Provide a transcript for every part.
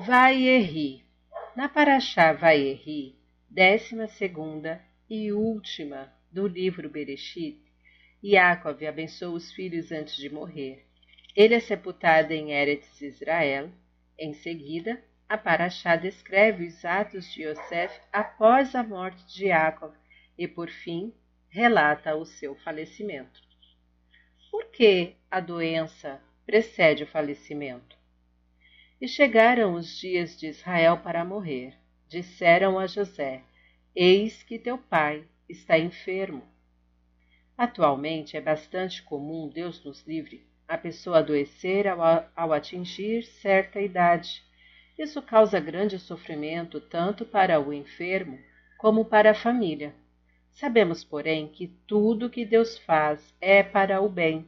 Vaierri. Na Paraxá Vaierri, décima segunda e última do livro Bereshit, Yaakov abençoa os filhos antes de morrer. Ele é sepultado em Eretz Israel. Em seguida, a Paraxá descreve os atos de Yosef após a morte de Yaakov e, por fim, relata o seu falecimento. Por que a doença precede o falecimento? E chegaram os dias de Israel para morrer. Disseram a José: Eis que teu pai está enfermo. Atualmente é bastante comum, Deus nos livre, a pessoa adoecer ao, ao atingir certa idade. Isso causa grande sofrimento tanto para o enfermo como para a família. Sabemos, porém, que tudo que Deus faz é para o bem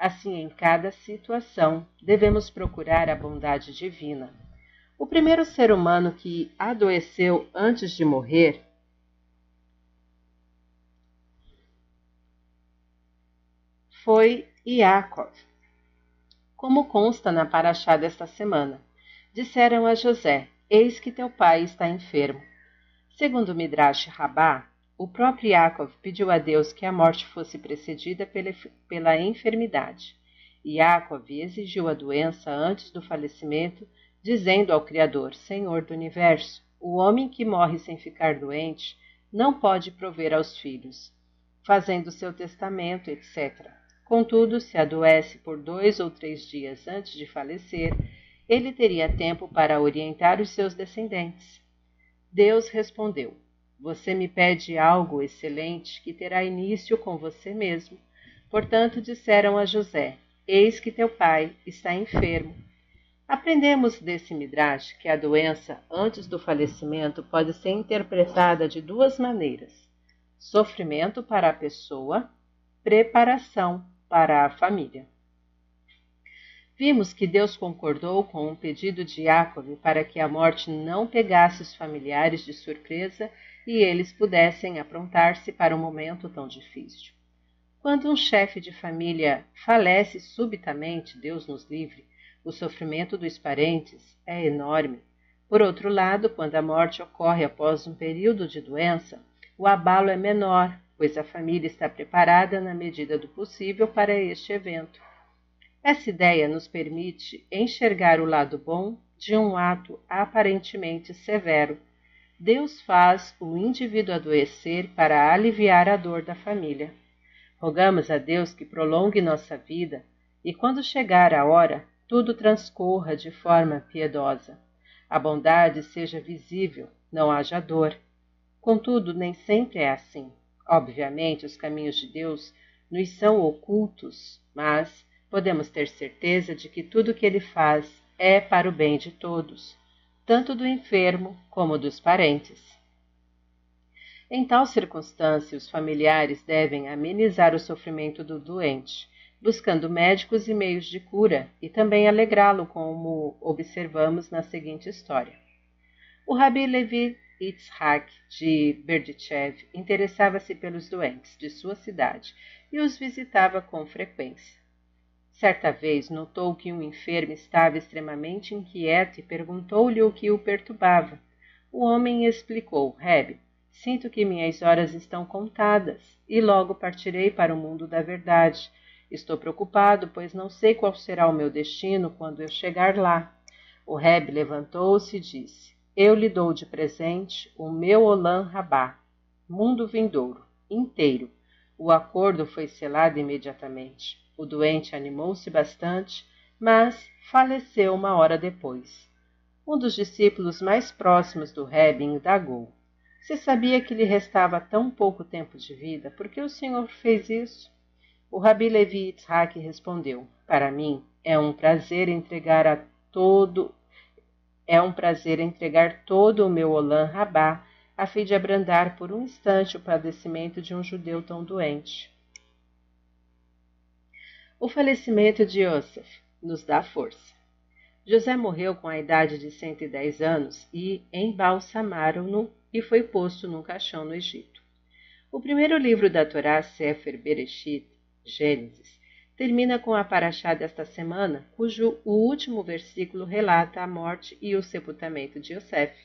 Assim, em cada situação, devemos procurar a bondade divina. O primeiro ser humano que adoeceu antes de morrer foi Iacov. Como consta na paraxá desta semana, disseram a José: Eis que teu pai está enfermo. Segundo Midrash Rabá, o próprio Yaakov pediu a Deus que a morte fosse precedida pela, pela enfermidade. Yaakov exigiu a doença antes do falecimento, dizendo ao Criador, Senhor do Universo, o homem que morre sem ficar doente não pode prover aos filhos, fazendo seu testamento, etc. Contudo, se adoece por dois ou três dias antes de falecer, ele teria tempo para orientar os seus descendentes. Deus respondeu: você me pede algo excelente que terá início com você mesmo. Portanto, disseram a José: Eis que teu pai está enfermo. Aprendemos desse Midrash que a doença antes do falecimento pode ser interpretada de duas maneiras: sofrimento para a pessoa, preparação para a família. Vimos que Deus concordou com o pedido de Jacob para que a morte não pegasse os familiares de surpresa e eles pudessem aprontar-se para um momento tão difícil. Quando um chefe de família falece subitamente, Deus nos livre, o sofrimento dos parentes é enorme. Por outro lado, quando a morte ocorre após um período de doença, o abalo é menor, pois a família está preparada na medida do possível para este evento. Essa ideia nos permite enxergar o lado bom de um ato aparentemente severo Deus faz o indivíduo adoecer para aliviar a dor da família. Rogamos a Deus que prolongue nossa vida e, quando chegar a hora, tudo transcorra de forma piedosa. A bondade seja visível, não haja dor. Contudo, nem sempre é assim. Obviamente, os caminhos de Deus nos são ocultos, mas podemos ter certeza de que tudo o que Ele faz é para o bem de todos tanto do enfermo como dos parentes. Em tal circunstância, os familiares devem amenizar o sofrimento do doente, buscando médicos e meios de cura, e também alegrá-lo, como observamos na seguinte história. O Rabi Levi Yitzhak de Berdichev interessava-se pelos doentes de sua cidade e os visitava com frequência. Certa vez notou que um enfermo estava extremamente inquieto e perguntou-lhe o que o perturbava. O homem explicou: Reb, sinto que minhas horas estão contadas e logo partirei para o mundo da verdade. Estou preocupado, pois não sei qual será o meu destino quando eu chegar lá. O Reb levantou-se e disse: Eu lhe dou de presente o meu Olam Rabá, mundo vindouro, inteiro. O acordo foi selado imediatamente. O doente animou-se bastante, mas faleceu uma hora depois. Um dos discípulos mais próximos do Rebbe indagou. Se sabia que lhe restava tão pouco tempo de vida, por que o senhor fez isso? O Rabi Levi Yitzhak respondeu: Para mim é um prazer entregar a todo é um prazer entregar todo o meu Olam Rabá a fim de abrandar por um instante o padecimento de um judeu tão doente. O falecimento de Yosef nos dá força. José morreu com a idade de 110 anos e embalsamaram-no e foi posto num caixão no Egito. O primeiro livro da Torá, Sefer Bereshit, Gênesis, termina com a paraxá desta semana, cujo o último versículo relata a morte e o sepultamento de Yosef.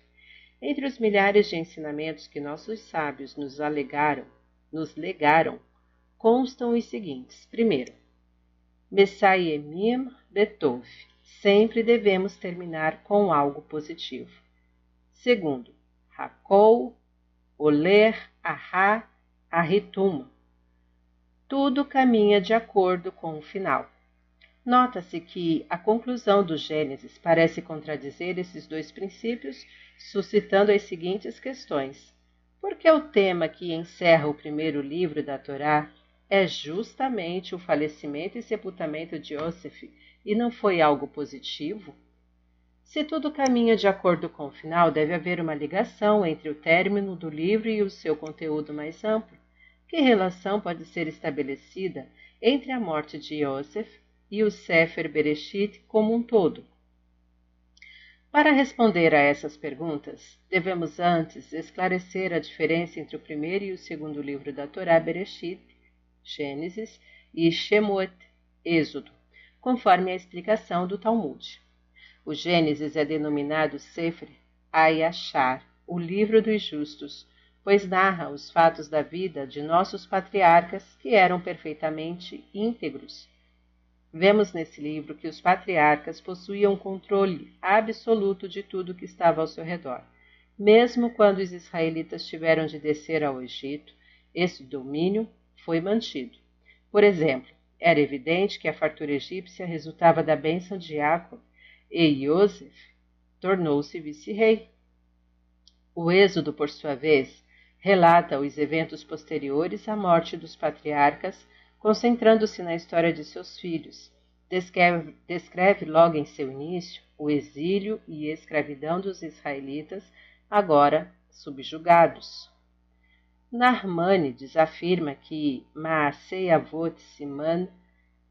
Entre os milhares de ensinamentos que nossos sábios nos alegaram, nos legaram, constam os seguintes. Primeiro, Messayemim Betov. Sempre devemos terminar com algo positivo. Segundo, Hakol, Oler, Ahá, Arritum. Tudo caminha de acordo com o final. Nota-se que a conclusão do Gênesis parece contradizer esses dois princípios, suscitando as seguintes questões. Por que o tema que encerra o primeiro livro da Torá é justamente o falecimento e sepultamento de Yosef e não foi algo positivo? Se tudo caminha de acordo com o final, deve haver uma ligação entre o término do livro e o seu conteúdo mais amplo. Que relação pode ser estabelecida entre a morte de Yosef e o Sefer Bereshit como um todo? Para responder a essas perguntas, devemos antes esclarecer a diferença entre o primeiro e o segundo livro da Torá Bereshit, Gênesis, e Shemot, Êxodo, conforme a explicação do Talmud. O Gênesis é denominado Sefer Ayashar, o livro dos justos, pois narra os fatos da vida de nossos patriarcas que eram perfeitamente íntegros. Vemos nesse livro que os patriarcas possuíam controle absoluto de tudo que estava ao seu redor. Mesmo quando os israelitas tiveram de descer ao Egito, esse domínio foi mantido. Por exemplo, era evidente que a fartura egípcia resultava da bênção de Jacob e Yosef tornou-se vice-rei. O Êxodo, por sua vez, relata os eventos posteriores à morte dos patriarcas, concentrando-se na história de seus filhos. Descreve, descreve logo em seu início o exílio e escravidão dos israelitas, agora subjugados. Narmânides afirma que Maasei Siman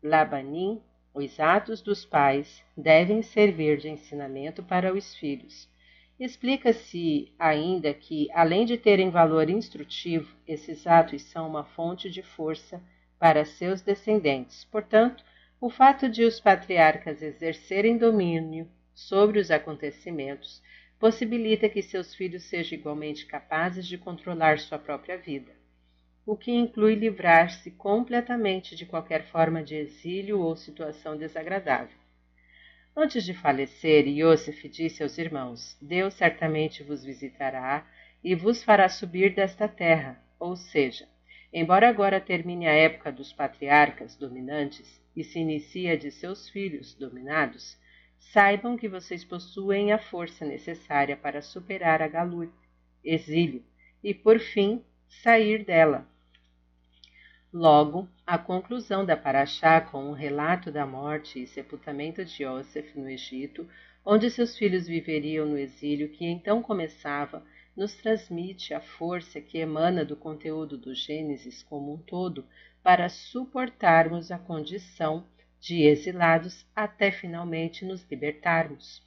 Labanim, os atos dos pais, devem servir de ensinamento para os filhos. Explica-se ainda que, além de terem valor instrutivo, esses atos são uma fonte de força para seus descendentes. Portanto, o fato de os patriarcas exercerem domínio sobre os acontecimentos possibilita que seus filhos sejam igualmente capazes de controlar sua própria vida, o que inclui livrar-se completamente de qualquer forma de exílio ou situação desagradável. Antes de falecer, Iosef disse aos irmãos: Deus certamente vos visitará e vos fará subir desta terra. Ou seja, embora agora termine a época dos patriarcas dominantes e se inicie a de seus filhos dominados, saibam que vocês possuem a força necessária para superar a galut, exílio, e por fim sair dela. Logo, a conclusão da Paraxá com o um relato da morte e sepultamento de Yosef no Egito, onde seus filhos viveriam no exílio que então começava, nos transmite a força que emana do conteúdo do Gênesis como um todo para suportarmos a condição de exilados até finalmente nos libertarmos.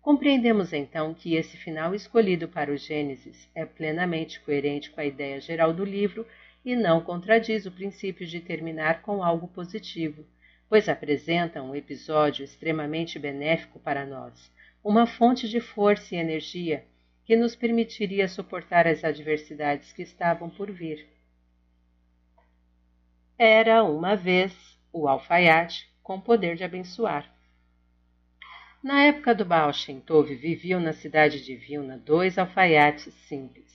Compreendemos então que esse final escolhido para o Gênesis é plenamente coerente com a ideia geral do livro e não contradiz o princípio de terminar com algo positivo, pois apresenta um episódio extremamente benéfico para nós, uma fonte de força e energia que nos permitiria suportar as adversidades que estavam por vir. Era uma vez o alfaiate com poder de abençoar. Na época do Baal Shem Tov, viviam na cidade de Vilna dois alfaiates simples.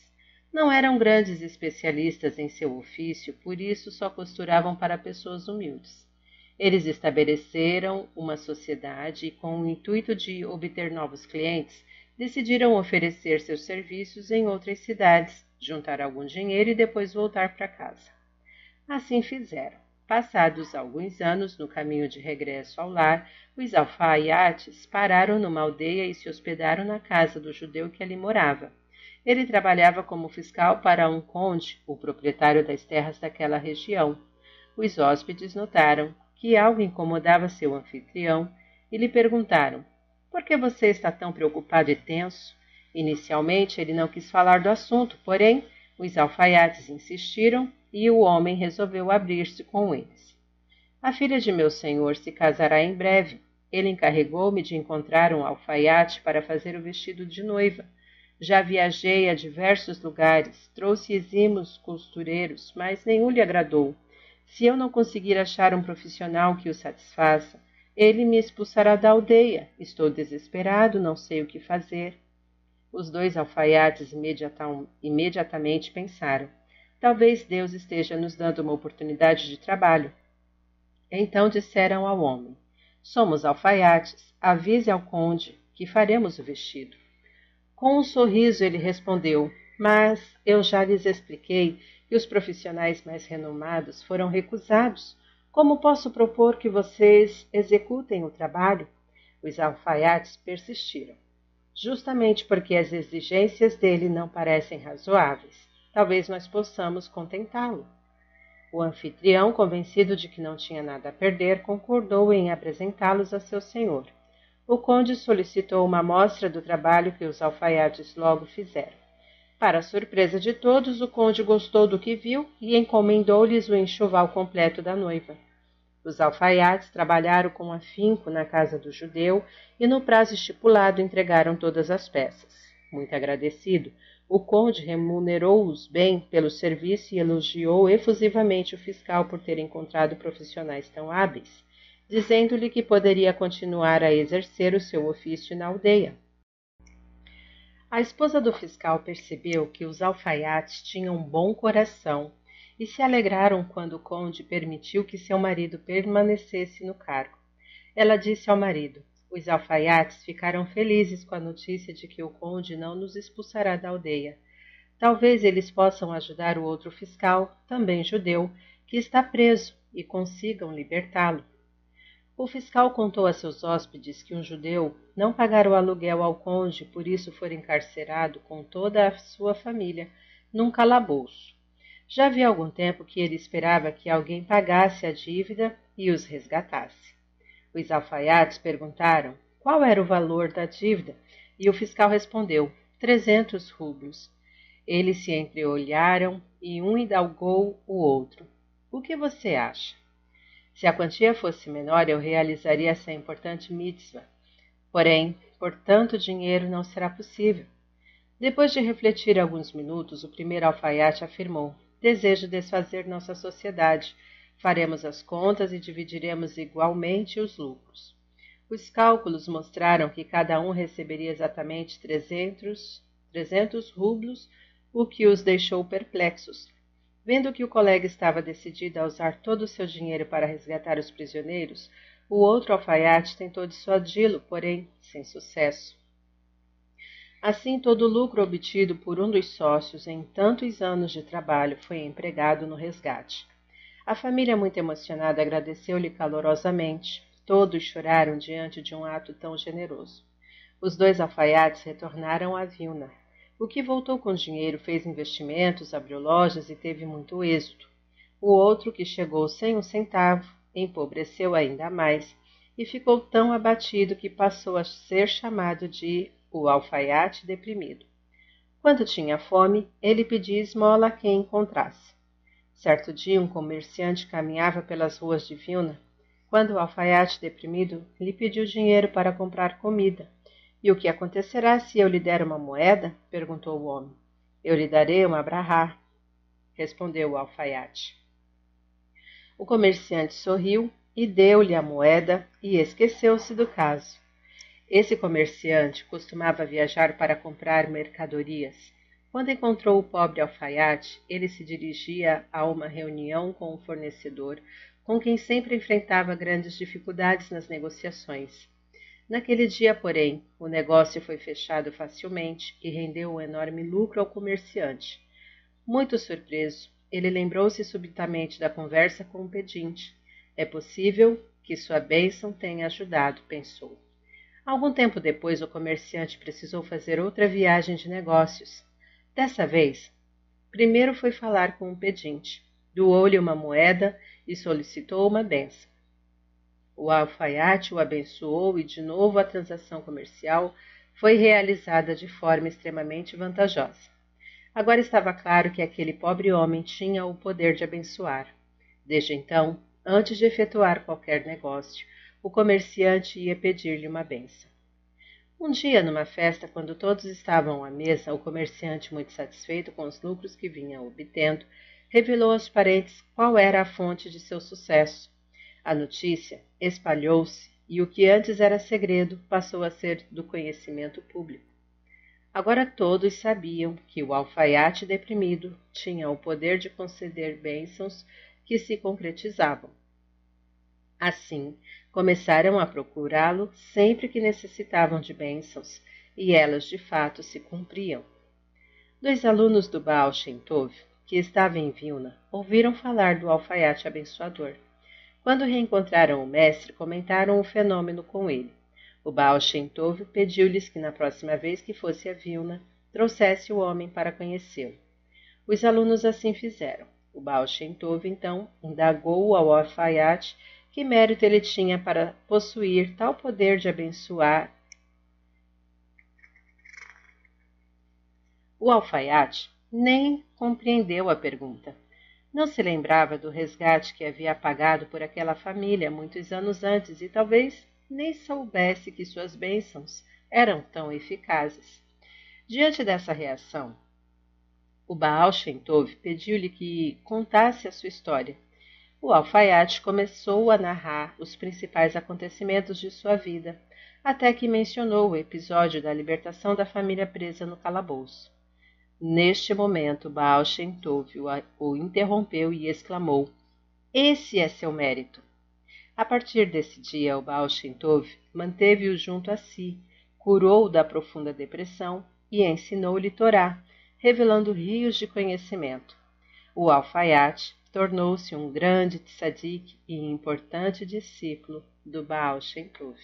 Não eram grandes especialistas em seu ofício, por isso só costuravam para pessoas humildes. Eles estabeleceram uma sociedade e, com o intuito de obter novos clientes, decidiram oferecer seus serviços em outras cidades, juntar algum dinheiro e depois voltar para casa. Assim fizeram. Passados alguns anos, no caminho de regresso ao lar, os alfaiates pararam numa aldeia e se hospedaram na casa do judeu que ali morava. Ele trabalhava como fiscal para um conde, o proprietário das terras daquela região. Os hóspedes notaram que algo incomodava seu anfitrião e lhe perguntaram: Por que você está tão preocupado e tenso? Inicialmente ele não quis falar do assunto, porém os alfaiates insistiram e o homem resolveu abrir-se com eles. A filha de meu senhor se casará em breve. Ele encarregou-me de encontrar um alfaiate para fazer o vestido de noiva. Já viajei a diversos lugares, trouxe exímios costureiros, mas nenhum lhe agradou. Se eu não conseguir achar um profissional que o satisfaça, ele me expulsará da aldeia. Estou desesperado, não sei o que fazer. Os dois alfaiates imediatamente pensaram: talvez Deus esteja nos dando uma oportunidade de trabalho. Então disseram ao homem: Somos alfaiates, avise ao conde que faremos o vestido. Com um sorriso ele respondeu: Mas eu já lhes expliquei que os profissionais mais renomados foram recusados como posso propor que vocês executem o trabalho? Os alfaiates persistiram. Justamente porque as exigências dele não parecem razoáveis. Talvez nós possamos contentá-lo. O anfitrião, convencido de que não tinha nada a perder, concordou em apresentá-los a seu senhor. O conde solicitou uma amostra do trabalho que os alfaiates logo fizeram. Para a surpresa de todos, o conde gostou do que viu e encomendou-lhes o enxoval completo da noiva. Os alfaiates trabalharam com afinco na casa do judeu e no prazo estipulado entregaram todas as peças. Muito agradecido, o conde remunerou-os bem pelo serviço e elogiou efusivamente o fiscal por ter encontrado profissionais tão hábeis, dizendo-lhe que poderia continuar a exercer o seu ofício na aldeia. A esposa do fiscal percebeu que os alfaiates tinham um bom coração e se alegraram quando o conde permitiu que seu marido permanecesse no cargo. Ela disse ao marido: Os alfaiates ficaram felizes com a notícia de que o conde não nos expulsará da aldeia. Talvez eles possam ajudar o outro fiscal, também judeu, que está preso, e consigam libertá-lo. O fiscal contou a seus hóspedes que um judeu não pagara o aluguel ao conde, por isso for encarcerado com toda a sua família num calabouço. Já havia algum tempo que ele esperava que alguém pagasse a dívida e os resgatasse. Os alfaiates perguntaram qual era o valor da dívida e o fiscal respondeu: trezentos rublos. Eles se entreolharam e um indalgou o outro. O que você acha? Se a quantia fosse menor, eu realizaria essa importante mitzvah. Porém, por tanto dinheiro não será possível. Depois de refletir alguns minutos, o primeiro alfaiate afirmou: desejo desfazer nossa sociedade. Faremos as contas e dividiremos igualmente os lucros. Os cálculos mostraram que cada um receberia exatamente 300, 300 rublos, o que os deixou perplexos. Vendo que o colega estava decidido a usar todo o seu dinheiro para resgatar os prisioneiros, o outro alfaiate tentou dissuadi-lo, porém sem sucesso. Assim, todo o lucro obtido por um dos sócios em tantos anos de trabalho foi empregado no resgate. A família, muito emocionada, agradeceu-lhe calorosamente. Todos choraram diante de um ato tão generoso. Os dois alfaiates retornaram a Vilna. O que voltou com dinheiro fez investimentos, abriu lojas e teve muito êxito. O outro, que chegou sem um centavo, empobreceu ainda mais e ficou tão abatido que passou a ser chamado de o alfaiate deprimido. Quando tinha fome, ele pedia esmola a quem encontrasse. Certo dia, um comerciante caminhava pelas ruas de Vilna, quando o alfaiate deprimido lhe pediu dinheiro para comprar comida. E o que acontecerá se eu lhe der uma moeda? perguntou o homem. Eu lhe darei uma brahá, respondeu o alfaiate. O comerciante sorriu e deu-lhe a moeda e esqueceu-se do caso. Esse comerciante costumava viajar para comprar mercadorias. Quando encontrou o pobre alfaiate, ele se dirigia a uma reunião com o fornecedor, com quem sempre enfrentava grandes dificuldades nas negociações. Naquele dia, porém, o negócio foi fechado facilmente e rendeu um enorme lucro ao comerciante. Muito surpreso, ele lembrou-se subitamente da conversa com o pedinte. É possível que sua bênção tenha ajudado, pensou. Algum tempo depois, o comerciante precisou fazer outra viagem de negócios. Dessa vez, primeiro foi falar com o pedinte, doou-lhe uma moeda e solicitou uma benção. O alfaiate o abençoou e, de novo, a transação comercial foi realizada de forma extremamente vantajosa. Agora estava claro que aquele pobre homem tinha o poder de abençoar. Desde então, antes de efetuar qualquer negócio, o comerciante ia pedir-lhe uma benção. Um dia, numa festa, quando todos estavam à mesa, o comerciante, muito satisfeito com os lucros que vinha obtendo, revelou aos parentes qual era a fonte de seu sucesso. A notícia espalhou-se e o que antes era segredo passou a ser do conhecimento público. Agora todos sabiam que o alfaiate deprimido tinha o poder de conceder bênçãos que se concretizavam. Assim, começaram a procurá-lo sempre que necessitavam de bênçãos, e elas de fato se cumpriam. Dois alunos do Baal Shem Tov, que estavam em Vilna, ouviram falar do alfaiate abençoador. Quando reencontraram o mestre, comentaram o fenômeno com ele. O Baal Shem Tov pediu-lhes que na próxima vez que fosse a Vilna, trouxesse o homem para conhecê-lo. Os alunos assim fizeram. O Baal Shem Tov, então, indagou ao alfaiate que mérito ele tinha para possuir tal poder de abençoar. O alfaiate nem compreendeu a pergunta. Não se lembrava do resgate que havia pagado por aquela família muitos anos antes e talvez nem soubesse que suas bênçãos eram tão eficazes. Diante dessa reação, o Baal Shem Tov pediu-lhe que contasse a sua história. O alfaiate começou a narrar os principais acontecimentos de sua vida, até que mencionou o episódio da libertação da família presa no calabouço. Neste momento, Baal Shem Tov o interrompeu e exclamou: Esse é seu mérito. A partir desse dia, o Baal Shem Tov manteve-o junto a si, curou-o da profunda depressão e ensinou-lhe Torá, revelando rios de conhecimento. O alfaiate tornou-se um grande tzadik e importante discípulo do Baal Shem Tov.